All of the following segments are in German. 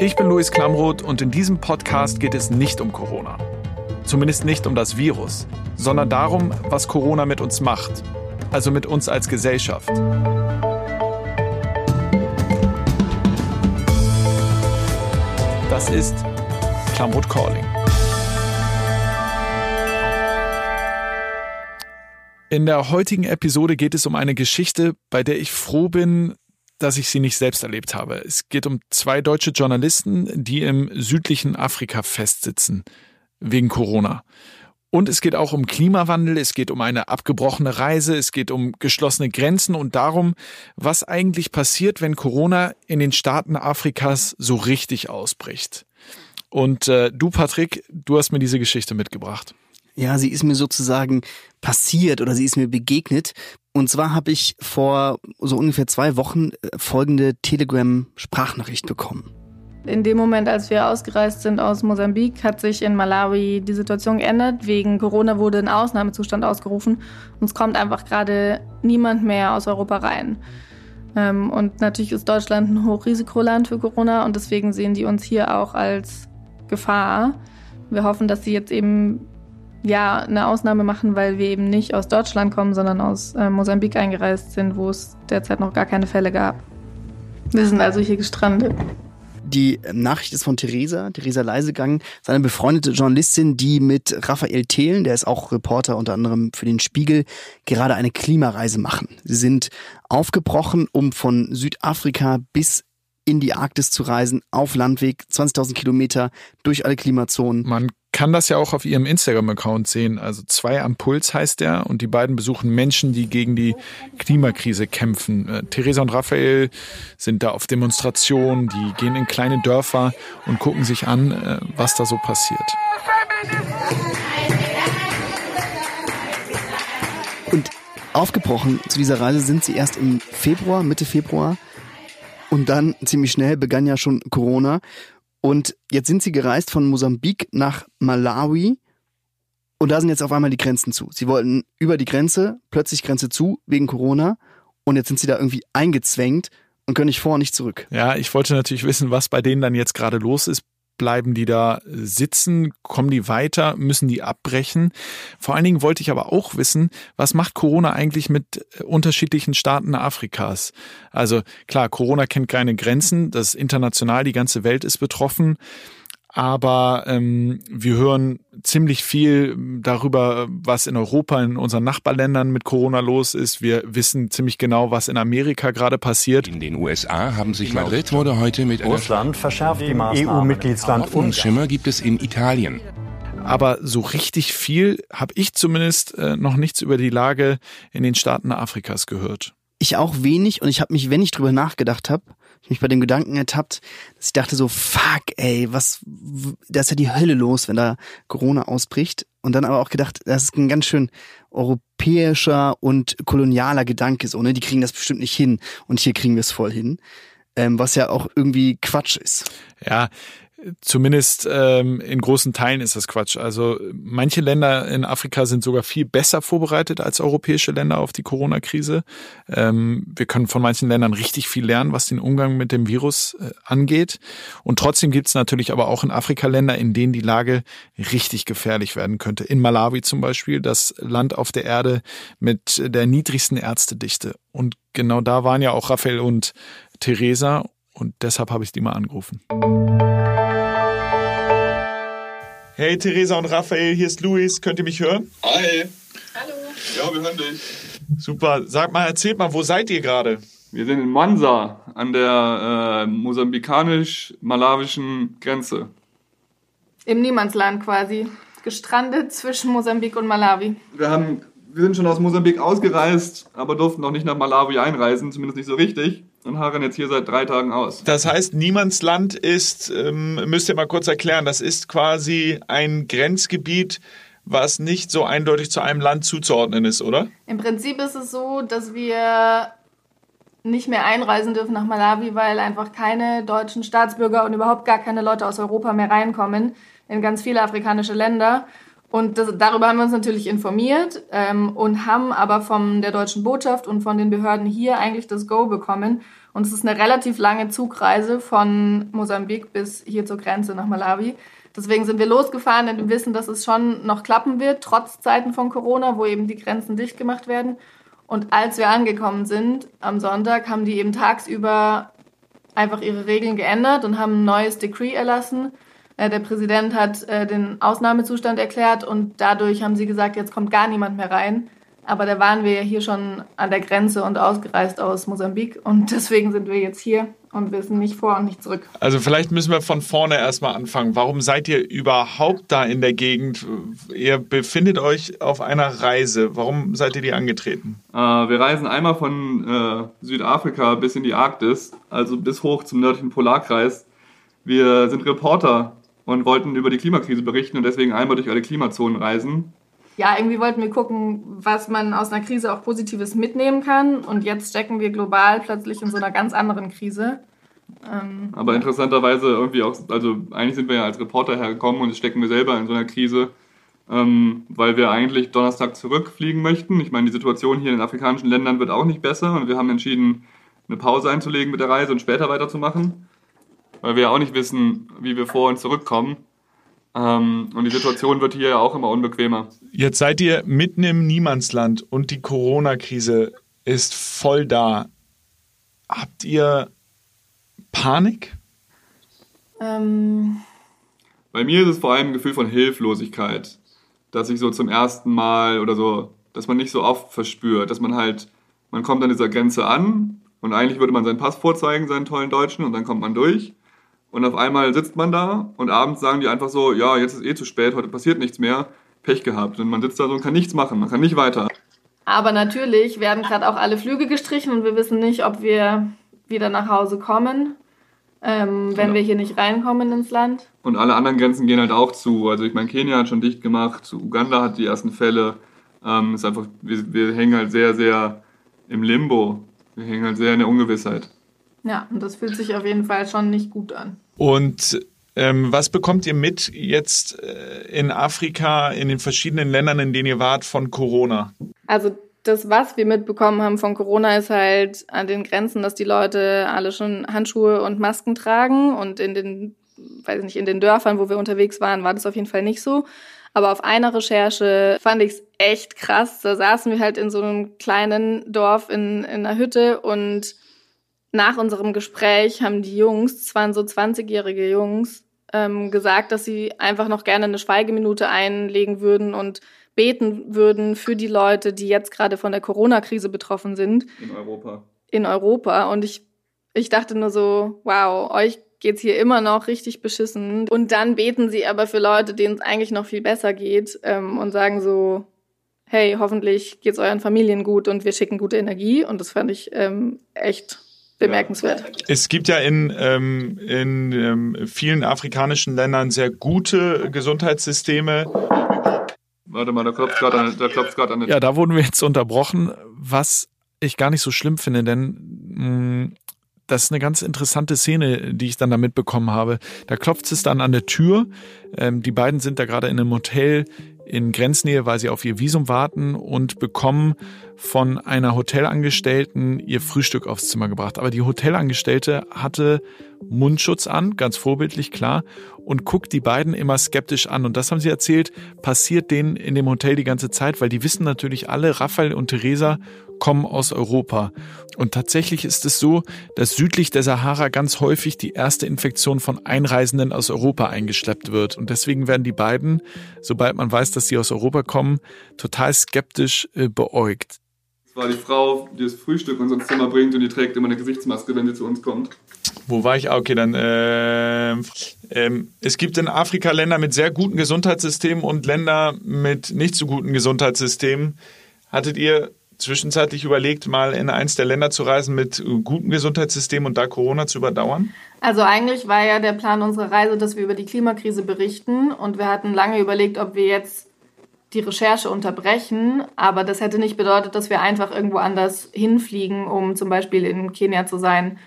Ich bin Luis Klamroth und in diesem Podcast geht es nicht um Corona. Zumindest nicht um das Virus, sondern darum, was Corona mit uns macht. Also mit uns als Gesellschaft. Das ist Klamroth Calling. In der heutigen Episode geht es um eine Geschichte, bei der ich froh bin, dass ich sie nicht selbst erlebt habe. Es geht um zwei deutsche Journalisten, die im südlichen Afrika festsitzen, wegen Corona. Und es geht auch um Klimawandel, es geht um eine abgebrochene Reise, es geht um geschlossene Grenzen und darum, was eigentlich passiert, wenn Corona in den Staaten Afrikas so richtig ausbricht. Und äh, du, Patrick, du hast mir diese Geschichte mitgebracht. Ja, sie ist mir sozusagen passiert oder sie ist mir begegnet. Und zwar habe ich vor so ungefähr zwei Wochen äh, folgende Telegram-Sprachnachricht bekommen. In dem Moment, als wir ausgereist sind aus Mosambik, hat sich in Malawi die Situation geändert. Wegen Corona wurde ein Ausnahmezustand ausgerufen und es kommt einfach gerade niemand mehr aus Europa rein. Ähm, und natürlich ist Deutschland ein Hochrisikoland für Corona und deswegen sehen die uns hier auch als Gefahr. Wir hoffen, dass sie jetzt eben ja eine Ausnahme machen, weil wir eben nicht aus Deutschland kommen, sondern aus äh, Mosambik eingereist sind, wo es derzeit noch gar keine Fälle gab. Wir sind also hier gestrandet. Die Nachricht ist von Theresa, Theresa Leisegang, seine befreundete Journalistin, die mit Raphael Thelen, der ist auch Reporter unter anderem für den Spiegel, gerade eine Klimareise machen. Sie sind aufgebrochen, um von Südafrika bis in die Arktis zu reisen, auf Landweg, 20.000 Kilometer durch alle Klimazonen. Man kann das ja auch auf ihrem Instagram-Account sehen. Also zwei am Puls heißt der und die beiden besuchen Menschen, die gegen die Klimakrise kämpfen. Äh, Theresa und Raphael sind da auf Demonstrationen, die gehen in kleine Dörfer und gucken sich an, äh, was da so passiert. Und aufgebrochen zu dieser Reise sind sie erst im Februar, Mitte Februar und dann ziemlich schnell begann ja schon Corona. Und jetzt sind sie gereist von Mosambik nach Malawi. Und da sind jetzt auf einmal die Grenzen zu. Sie wollten über die Grenze, plötzlich Grenze zu, wegen Corona. Und jetzt sind sie da irgendwie eingezwängt und können nicht vor und nicht zurück. Ja, ich wollte natürlich wissen, was bei denen dann jetzt gerade los ist. Bleiben die da sitzen? Kommen die weiter? Müssen die abbrechen? Vor allen Dingen wollte ich aber auch wissen, was macht Corona eigentlich mit äh, unterschiedlichen Staaten Afrikas? Also klar, Corona kennt keine Grenzen, das ist international, die ganze Welt ist betroffen aber ähm, wir hören ziemlich viel darüber, was in Europa, in unseren Nachbarländern mit Corona los ist. Wir wissen ziemlich genau, was in Amerika gerade passiert. In den USA haben sich Madrid wurde heute mit Russland verschärft die Maßnahmen. EU-Mitgliedsland und Schimmer gibt es in Italien. Aber so richtig viel habe ich zumindest äh, noch nichts über die Lage in den Staaten Afrikas gehört. Ich auch wenig und ich habe mich, wenn ich drüber nachgedacht habe, ich mich bei dem Gedanken ertappt, dass ich dachte so, fuck, ey, was, da ist ja die Hölle los, wenn da Corona ausbricht. Und dann aber auch gedacht, das ist ein ganz schön europäischer und kolonialer Gedanke, so, ne? Die kriegen das bestimmt nicht hin. Und hier kriegen wir es voll hin. Ähm, was ja auch irgendwie Quatsch ist. Ja, Zumindest ähm, in großen Teilen ist das Quatsch. Also manche Länder in Afrika sind sogar viel besser vorbereitet als europäische Länder auf die Corona-Krise. Ähm, wir können von manchen Ländern richtig viel lernen, was den Umgang mit dem Virus äh, angeht. Und trotzdem gibt es natürlich aber auch in Afrika Länder, in denen die Lage richtig gefährlich werden könnte. In Malawi zum Beispiel, das Land auf der Erde mit der niedrigsten Ärztedichte. Und genau da waren ja auch Raphael und Theresa. Und deshalb habe ich die mal angerufen. Hey Theresa und Raphael, hier ist Luis. Könnt ihr mich hören? Hi. Hallo. Ja, wir hören dich. Super. Sag mal, erzählt mal, wo seid ihr gerade? Wir sind in Mansa an der äh, mosambikanisch-malawischen Grenze. Im Niemandsland quasi. Gestrandet zwischen Mosambik und Malawi. Wir, haben, wir sind schon aus Mosambik ausgereist, aber durften noch nicht nach Malawi einreisen, zumindest nicht so richtig und harren jetzt hier seit drei Tagen aus. Das heißt, Niemandsland ist, ähm, müsst ihr mal kurz erklären, das ist quasi ein Grenzgebiet, was nicht so eindeutig zu einem Land zuzuordnen ist, oder? Im Prinzip ist es so, dass wir nicht mehr einreisen dürfen nach Malawi, weil einfach keine deutschen Staatsbürger und überhaupt gar keine Leute aus Europa mehr reinkommen in ganz viele afrikanische Länder. Und das, darüber haben wir uns natürlich informiert ähm, und haben aber von der deutschen Botschaft und von den Behörden hier eigentlich das Go bekommen, Und es ist eine relativ lange Zugreise von Mosambik bis hier zur Grenze nach Malawi. Deswegen sind wir losgefahren dem Wissen, dass es schon noch klappen wird, trotz Zeiten von Corona, wo eben die Grenzen dicht gemacht werden. Und als wir angekommen sind am Sonntag, haben die eben tagsüber einfach ihre Regeln geändert und haben ein neues Decree erlassen. Äh, der Präsident hat äh, den Ausnahmezustand erklärt und dadurch haben sie gesagt, jetzt kommt gar niemand mehr rein. Aber da waren wir ja hier schon an der Grenze und ausgereist aus Mosambik. Und deswegen sind wir jetzt hier und wissen nicht vor und nicht zurück. Also vielleicht müssen wir von vorne erstmal anfangen. Warum seid ihr überhaupt da in der Gegend? Ihr befindet euch auf einer Reise. Warum seid ihr die angetreten? Äh, wir reisen einmal von äh, Südafrika bis in die Arktis, also bis hoch zum nördlichen Polarkreis. Wir sind Reporter und wollten über die Klimakrise berichten und deswegen einmal durch alle Klimazonen reisen ja, irgendwie wollten wir gucken, was man aus einer Krise auch Positives mitnehmen kann. Und jetzt stecken wir global plötzlich in so einer ganz anderen Krise. Ähm, Aber interessanterweise irgendwie auch, also eigentlich sind wir ja als Reporter hergekommen und jetzt stecken wir selber in so einer Krise, ähm, weil wir eigentlich Donnerstag zurückfliegen möchten. Ich meine, die Situation hier in den afrikanischen Ländern wird auch nicht besser und wir haben entschieden, eine Pause einzulegen mit der Reise und später weiterzumachen, weil wir ja auch nicht wissen, wie wir vor und zurückkommen. Ähm, und die Situation wird hier ja auch immer unbequemer. Jetzt seid ihr mitten im Niemandsland und die Corona-Krise ist voll da. Habt ihr Panik? Ähm. Bei mir ist es vor allem ein Gefühl von Hilflosigkeit, dass ich so zum ersten Mal oder so, dass man nicht so oft verspürt, dass man halt, man kommt an dieser Grenze an und eigentlich würde man seinen Pass vorzeigen, seinen tollen Deutschen, und dann kommt man durch. Und auf einmal sitzt man da und abends sagen die einfach so, ja, jetzt ist eh zu spät, heute passiert nichts mehr, Pech gehabt. Und man sitzt da so und kann nichts machen, man kann nicht weiter. Aber natürlich werden gerade auch alle Flüge gestrichen und wir wissen nicht, ob wir wieder nach Hause kommen, ähm, wenn ja. wir hier nicht reinkommen ins Land. Und alle anderen Grenzen gehen halt auch zu. Also ich meine, Kenia hat schon dicht gemacht, Uganda hat die ersten Fälle. Ähm, ist einfach, wir, wir hängen halt sehr, sehr im Limbo. Wir hängen halt sehr in der Ungewissheit. Ja, und das fühlt sich auf jeden Fall schon nicht gut an. Und ähm, was bekommt ihr mit jetzt äh, in Afrika, in den verschiedenen Ländern, in denen ihr wart, von Corona? Also das, was wir mitbekommen haben von Corona, ist halt an den Grenzen, dass die Leute alle schon Handschuhe und Masken tragen. Und in den, weiß nicht, in den Dörfern, wo wir unterwegs waren, war das auf jeden Fall nicht so. Aber auf einer Recherche fand ich es echt krass. Da saßen wir halt in so einem kleinen Dorf in, in einer Hütte und nach unserem Gespräch haben die Jungs, es waren so 20-jährige Jungs, ähm, gesagt, dass sie einfach noch gerne eine Schweigeminute einlegen würden und beten würden für die Leute, die jetzt gerade von der Corona-Krise betroffen sind. In Europa. In Europa. Und ich, ich dachte nur so, wow, euch geht's hier immer noch richtig beschissen. Und dann beten sie aber für Leute, denen es eigentlich noch viel besser geht ähm, und sagen so, hey, hoffentlich geht's euren Familien gut und wir schicken gute Energie. Und das fand ich ähm, echt bemerkenswert. Es gibt ja in, ähm, in ähm, vielen afrikanischen Ländern sehr gute Gesundheitssysteme. Warte mal, da klopft gerade an, da klopft an. Ja, da wurden wir jetzt unterbrochen, was ich gar nicht so schlimm finde, denn mh, mm, das ist eine ganz interessante Szene, die ich dann da mitbekommen habe. Da klopft es dann an der Tür. Ähm, die beiden sind da gerade in einem Hotel in Grenznähe, weil sie auf ihr Visum warten und bekommen von einer Hotelangestellten ihr Frühstück aufs Zimmer gebracht. Aber die Hotelangestellte hatte Mundschutz an, ganz vorbildlich klar, und guckt die beiden immer skeptisch an. Und das haben sie erzählt, passiert denen in dem Hotel die ganze Zeit, weil die wissen natürlich alle, Raphael und Theresa kommen aus Europa. Und tatsächlich ist es so, dass südlich der Sahara ganz häufig die erste Infektion von Einreisenden aus Europa eingeschleppt wird. Und deswegen werden die beiden, sobald man weiß, dass sie aus Europa kommen, total skeptisch äh, beäugt. Das war die Frau, die das Frühstück in unser Zimmer bringt und die trägt immer eine Gesichtsmaske, wenn sie zu uns kommt. Wo war ich? Ah, okay, dann. Äh, ähm, es gibt in Afrika Länder mit sehr guten Gesundheitssystemen und Länder mit nicht so guten Gesundheitssystemen. Hattet ihr zwischenzeitlich überlegt, mal in eins der Länder zu reisen mit gutem Gesundheitssystem und da Corona zu überdauern? Also eigentlich war ja der Plan unserer Reise, dass wir über die Klimakrise berichten und wir hatten lange überlegt, ob wir jetzt die Recherche unterbrechen, aber das hätte nicht bedeutet, dass wir einfach irgendwo anders hinfliegen, um zum Beispiel in Kenia zu sein,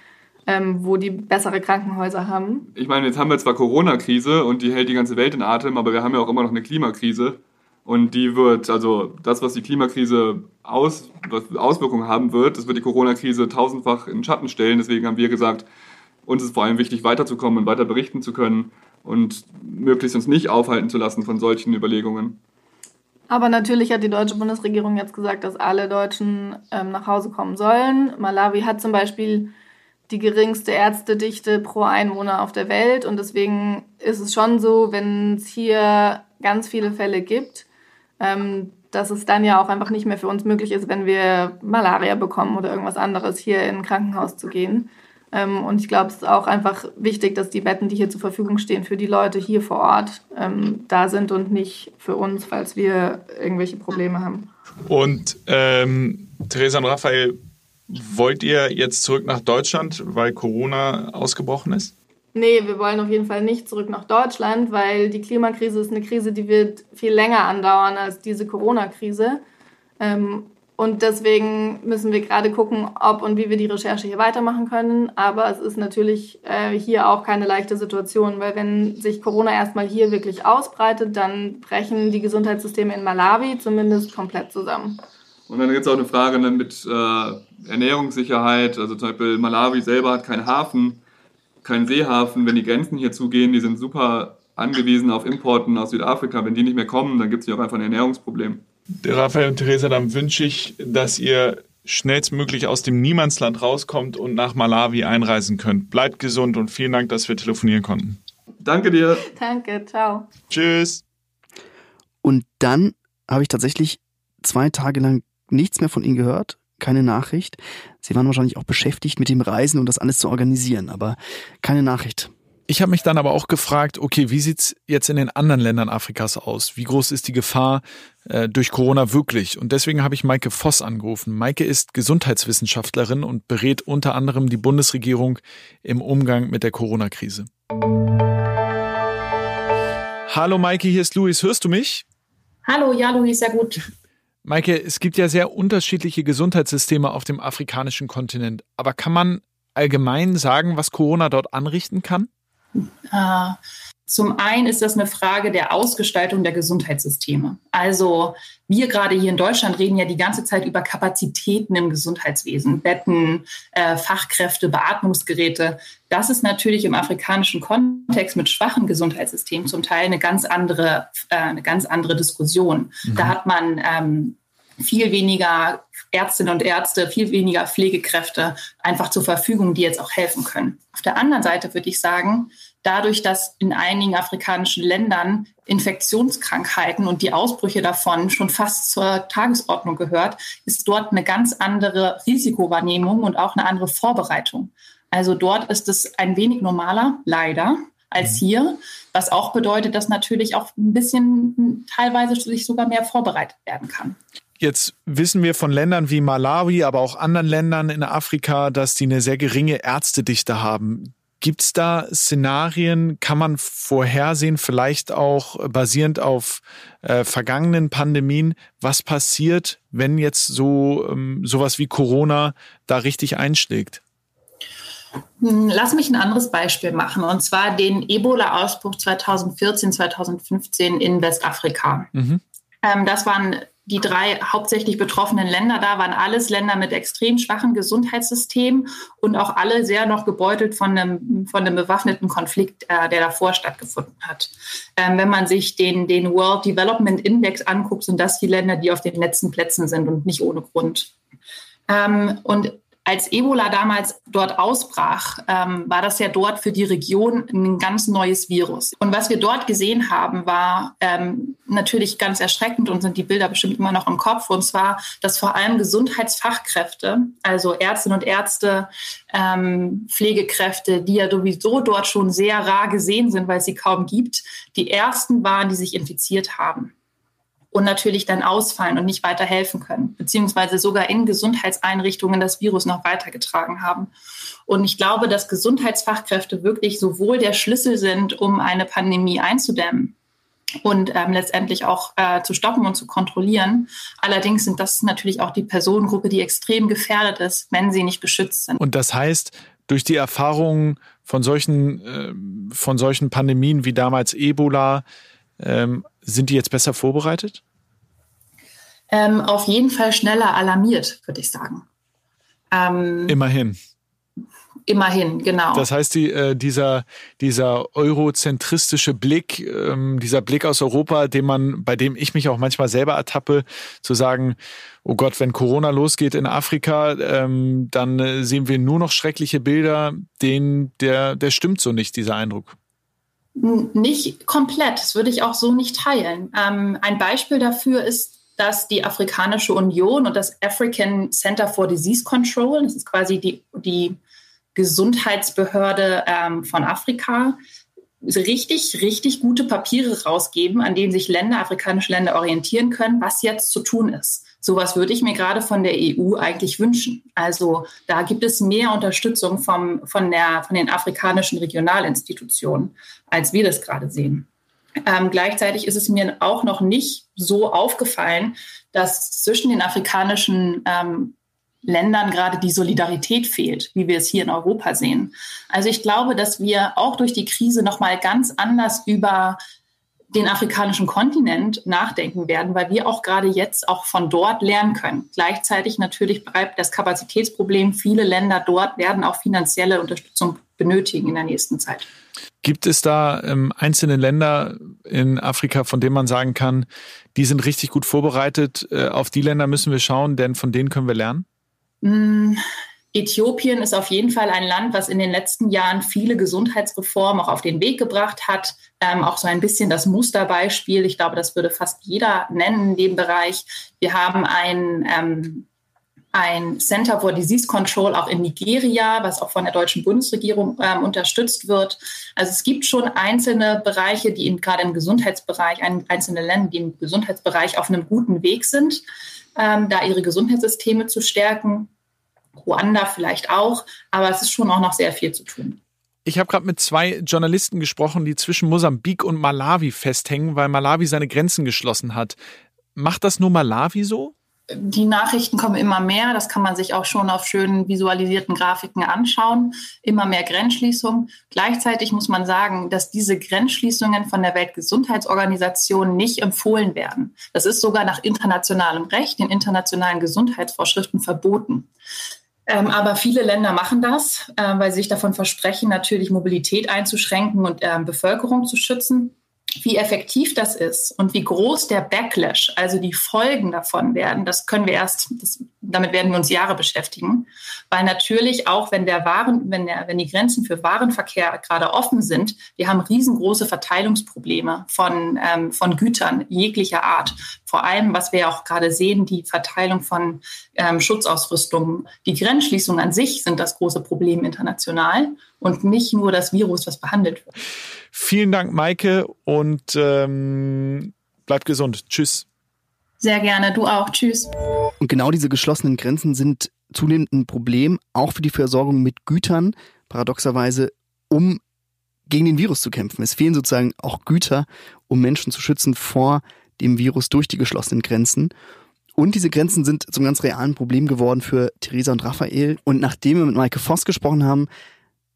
ähm, wo die bessere Krankenhäuser haben. Ich meine, jetzt haben wir zwar Corona-Krise und die hält die ganze Welt in Atem, aber wir haben ja auch immer noch eine Klimakrise. Und die wird, also das, was die Klimakrise aus, was Auswirkungen haben wird, das wird die Corona-Krise tausendfach in Schatten stellen. Deswegen haben wir gesagt, uns ist vor allem wichtig, weiterzukommen und weiter berichten zu können und möglichst uns nicht aufhalten zu lassen von solchen Überlegungen. Aber natürlich hat die deutsche Bundesregierung jetzt gesagt, dass alle Deutschen ähm, nach Hause kommen sollen. Malawi hat zum Beispiel die geringste Ärztedichte pro Einwohner auf der Welt und deswegen ist es schon so, wenn es hier ganz viele Fälle gibt, ähm, dass es dann ja auch einfach nicht mehr für uns möglich ist, wenn wir Malaria bekommen oder irgendwas anderes, hier in ein Krankenhaus zu gehen. Ähm, und ich glaube, es ist auch einfach wichtig, dass die Betten, die hier zur Verfügung stehen, für die Leute hier vor Ort ähm, da sind und nicht für uns, falls wir irgendwelche Probleme haben. Und ähm, Theresa und Raphael, wollt ihr jetzt zurück nach Deutschland, weil Corona ausgebrochen ist? Nee, wir wollen auf jeden Fall nicht zurück nach Deutschland, weil die Klimakrise ist eine Krise, die wird viel länger andauern als diese Corona-Krise. Ähm, und deswegen müssen wir gerade gucken, ob und wie wir die Recherche hier weitermachen können. Aber es ist natürlich äh, hier auch keine leichte Situation, weil wenn sich Corona erstmal hier wirklich ausbreitet, dann brechen die Gesundheitssysteme in Malawi zumindest komplett zusammen. Und dann gibt es auch eine Frage mit äh, Ernährungssicherheit. Also zum Beispiel Malawi selber hat keinen Hafen kein Seehafen, wenn die Grenzen hier zugehen, die sind super angewiesen auf Importen aus Südafrika. Wenn die nicht mehr kommen, dann gibt es hier auch einfach ein Ernährungsproblem. Raphael und Theresa, dann wünsche ich, dass ihr schnellstmöglich aus dem Niemandsland rauskommt und nach Malawi einreisen könnt. Bleibt gesund und vielen Dank, dass wir telefonieren konnten. Danke dir. Danke, ciao. Tschüss. Und dann habe ich tatsächlich zwei Tage lang nichts mehr von ihnen gehört keine Nachricht. Sie waren wahrscheinlich auch beschäftigt mit dem Reisen und das alles zu organisieren, aber keine Nachricht. Ich habe mich dann aber auch gefragt, okay, wie sieht's jetzt in den anderen Ländern Afrikas aus? Wie groß ist die Gefahr äh, durch Corona wirklich? Und deswegen habe ich Maike Voss angerufen. Maike ist Gesundheitswissenschaftlerin und berät unter anderem die Bundesregierung im Umgang mit der Corona-Krise. Hallo Maike, hier ist Luis. Hörst du mich? Hallo, ja, Luis, sehr gut. Maike, es gibt ja sehr unterschiedliche Gesundheitssysteme auf dem afrikanischen Kontinent. Aber kann man allgemein sagen, was Corona dort anrichten kann? Äh, zum einen ist das eine Frage der Ausgestaltung der Gesundheitssysteme. Also wir gerade hier in Deutschland reden ja die ganze Zeit über Kapazitäten im Gesundheitswesen, Betten, äh, Fachkräfte, Beatmungsgeräte. Das ist natürlich im afrikanischen Kontext mit schwachen Gesundheitssystemen zum Teil eine ganz andere, äh, eine ganz andere Diskussion. Mhm. Da hat man ähm, viel weniger Ärztinnen und Ärzte, viel weniger Pflegekräfte einfach zur Verfügung, die jetzt auch helfen können. Auf der anderen Seite würde ich sagen, dadurch, dass in einigen afrikanischen Ländern Infektionskrankheiten und die Ausbrüche davon schon fast zur Tagesordnung gehört, ist dort eine ganz andere Risikowahrnehmung und auch eine andere Vorbereitung. Also dort ist es ein wenig normaler, leider, als mhm. hier, was auch bedeutet, dass natürlich auch ein bisschen teilweise sich sogar mehr vorbereitet werden kann. Jetzt wissen wir von Ländern wie Malawi, aber auch anderen Ländern in Afrika, dass die eine sehr geringe Ärztedichte haben. Gibt es da Szenarien, kann man vorhersehen, vielleicht auch basierend auf äh, vergangenen Pandemien, was passiert, wenn jetzt so ähm, sowas wie Corona da richtig einschlägt? Hm, lass mich ein anderes Beispiel machen, und zwar den Ebola-Ausbruch 2014, 2015 in Westafrika. Mhm. Ähm, das waren die drei hauptsächlich betroffenen Länder da waren alles Länder mit extrem schwachen Gesundheitssystemen und auch alle sehr noch gebeutelt von einem, von einem bewaffneten Konflikt, äh, der davor stattgefunden hat. Ähm, wenn man sich den, den World Development Index anguckt, sind das die Länder, die auf den letzten Plätzen sind und nicht ohne Grund. Ähm, und als Ebola damals dort ausbrach, ähm, war das ja dort für die Region ein ganz neues Virus. Und was wir dort gesehen haben, war ähm, natürlich ganz erschreckend und sind die Bilder bestimmt immer noch im Kopf. Und zwar, dass vor allem Gesundheitsfachkräfte, also Ärztinnen und Ärzte, ähm, Pflegekräfte, die ja sowieso dort schon sehr rar gesehen sind, weil es sie kaum gibt, die ersten waren, die sich infiziert haben und natürlich dann ausfallen und nicht weiter helfen können, beziehungsweise sogar in Gesundheitseinrichtungen das Virus noch weitergetragen haben. Und ich glaube, dass Gesundheitsfachkräfte wirklich sowohl der Schlüssel sind, um eine Pandemie einzudämmen, und ähm, letztendlich auch äh, zu stoppen und zu kontrollieren. Allerdings sind das natürlich auch die Personengruppe, die extrem gefährdet ist, wenn sie nicht geschützt sind. Und das heißt, durch die Erfahrungen von solchen, äh, von solchen Pandemien wie damals Ebola, ähm, sind die jetzt besser vorbereitet? Ähm, auf jeden Fall schneller alarmiert, würde ich sagen. Ähm, Immerhin. Immerhin, genau. Das heißt, die, äh, dieser, dieser eurozentristische Blick, ähm, dieser Blick aus Europa, den man, bei dem ich mich auch manchmal selber ertappe, zu sagen, oh Gott, wenn Corona losgeht in Afrika, ähm, dann äh, sehen wir nur noch schreckliche Bilder, den, der, der stimmt so nicht, dieser Eindruck. Nicht komplett, das würde ich auch so nicht teilen. Ähm, ein Beispiel dafür ist dass die Afrikanische Union und das African Center for Disease Control, das ist quasi die, die Gesundheitsbehörde ähm, von Afrika richtig, richtig gute Papiere rausgeben, an denen sich Länder, afrikanische Länder orientieren können, was jetzt zu tun ist. Sowas würde ich mir gerade von der EU eigentlich wünschen. Also da gibt es mehr Unterstützung vom, von, der, von den afrikanischen Regionalinstitutionen, als wir das gerade sehen. Ähm, gleichzeitig ist es mir auch noch nicht so aufgefallen, dass zwischen den afrikanischen ähm, Ländern gerade die Solidarität fehlt, wie wir es hier in Europa sehen. Also ich glaube, dass wir auch durch die Krise noch mal ganz anders über den afrikanischen Kontinent nachdenken werden, weil wir auch gerade jetzt auch von dort lernen können. Gleichzeitig natürlich bleibt das Kapazitätsproblem. Viele Länder dort werden auch finanzielle Unterstützung benötigen in der nächsten Zeit. Gibt es da ähm, einzelne Länder in Afrika, von denen man sagen kann, die sind richtig gut vorbereitet? Äh, auf die Länder müssen wir schauen, denn von denen können wir lernen? Mm, Äthiopien ist auf jeden Fall ein Land, was in den letzten Jahren viele Gesundheitsreformen auch auf den Weg gebracht hat. Ähm, auch so ein bisschen das Musterbeispiel. Ich glaube, das würde fast jeder nennen in dem Bereich. Wir haben ein, ähm, ein Center for Disease Control auch in Nigeria, was auch von der deutschen Bundesregierung ähm, unterstützt wird. Also es gibt schon einzelne Bereiche, die in, gerade im Gesundheitsbereich, ein, einzelne Länder, die im Gesundheitsbereich auf einem guten Weg sind ähm, da ihre Gesundheitssysteme zu stärken. Ruanda vielleicht auch, aber es ist schon auch noch sehr viel zu tun. Ich habe gerade mit zwei Journalisten gesprochen, die zwischen Mosambik und Malawi festhängen, weil Malawi seine Grenzen geschlossen hat. Macht das nur Malawi so? die Nachrichten kommen immer mehr. Das kann man sich auch schon auf schönen visualisierten Grafiken anschauen. Immer mehr Grenzschließungen. Gleichzeitig muss man sagen, dass diese Grenzschließungen von der Weltgesundheitsorganisation nicht empfohlen werden. Das ist sogar nach internationalem Recht, den internationalen Gesundheitsvorschriften verboten. Ähm, aber viele Länder machen das, äh, weil sie sich davon versprechen, natürlich Mobilität einzuschränken und äh, Bevölkerung zu schützen wie effektiv das ist und wie groß der Backlash, also die Folgen davon werden, das können wir erst, das, damit werden wir uns Jahre beschäftigen. Weil natürlich auch, wenn der Waren, wenn der, wenn die Grenzen für Warenverkehr gerade offen sind, wir haben riesengroße Verteilungsprobleme von, ähm, von Gütern jeglicher Art. Vor allem, was wir auch gerade sehen, die Verteilung von ähm, Schutzausrüstungen. Die Grenzschließungen an sich sind das große Problem international und nicht nur das Virus, was behandelt wird. Vielen Dank, Maike, und ähm, bleib gesund. Tschüss. Sehr gerne, du auch. Tschüss. Und genau diese geschlossenen Grenzen sind zunehmend ein Problem, auch für die Versorgung mit Gütern, paradoxerweise, um gegen den Virus zu kämpfen. Es fehlen sozusagen auch Güter, um Menschen zu schützen vor dem Virus durch die geschlossenen Grenzen. Und diese Grenzen sind zum ganz realen Problem geworden für Theresa und Raphael. Und nachdem wir mit Maike Voss gesprochen haben,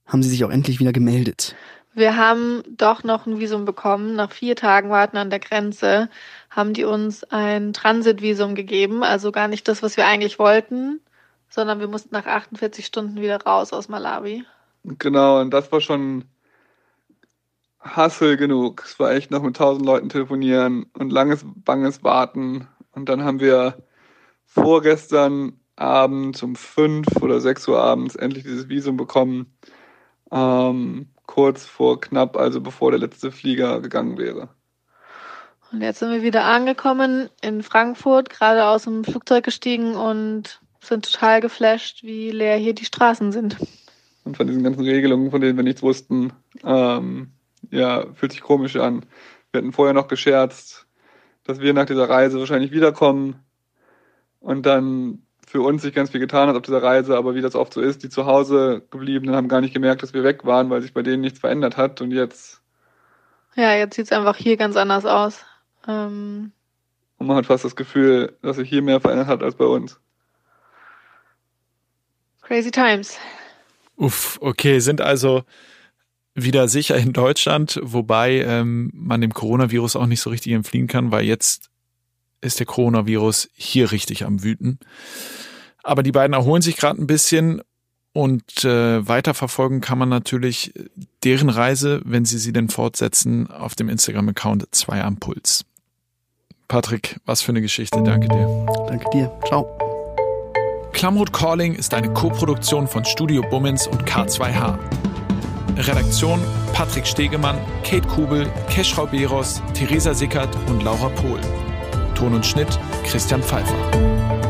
haben sie sich auch endlich wieder gemeldet. Wir haben doch noch ein Visum bekommen. Nach vier Tagen Warten an der Grenze haben die uns ein Transitvisum gegeben. Also gar nicht das, was wir eigentlich wollten, sondern wir mussten nach 48 Stunden wieder raus aus Malawi. Genau, und das war schon Hassel genug. Es war echt noch mit tausend Leuten telefonieren und langes, banges Warten. Und dann haben wir vorgestern Abend um fünf oder sechs Uhr abends endlich dieses Visum bekommen. Ähm, kurz vor knapp, also bevor der letzte Flieger gegangen wäre. Und jetzt sind wir wieder angekommen in Frankfurt, gerade aus dem Flugzeug gestiegen und sind total geflasht, wie leer hier die Straßen sind. Und von diesen ganzen Regelungen, von denen wir nichts wussten, ähm, ja, fühlt sich komisch an. Wir hatten vorher noch gescherzt, dass wir nach dieser Reise wahrscheinlich wiederkommen und dann für uns sich ganz viel getan hat auf dieser Reise, aber wie das oft so ist, die zu Hause gebliebenen haben gar nicht gemerkt, dass wir weg waren, weil sich bei denen nichts verändert hat und jetzt. Ja, jetzt sieht es einfach hier ganz anders aus. Ähm und man hat fast das Gefühl, dass sich hier mehr verändert hat als bei uns. Crazy Times. Uff, okay, sind also wieder sicher in Deutschland, wobei ähm, man dem Coronavirus auch nicht so richtig entfliehen kann, weil jetzt ist der Coronavirus hier richtig am Wüten. Aber die beiden erholen sich gerade ein bisschen und äh, weiterverfolgen kann man natürlich deren Reise, wenn sie sie denn fortsetzen, auf dem Instagram-Account 2 am Puls. Patrick, was für eine Geschichte. Danke dir. Danke dir. Ciao. Klamroth Calling ist eine Koproduktion von Studio Bummins und K2H. Redaktion Patrick Stegemann, Kate Kubel, Keschrau Beros, Theresa Sickert und Laura Pohl. Ton und Schnitt Christian Pfeiffer.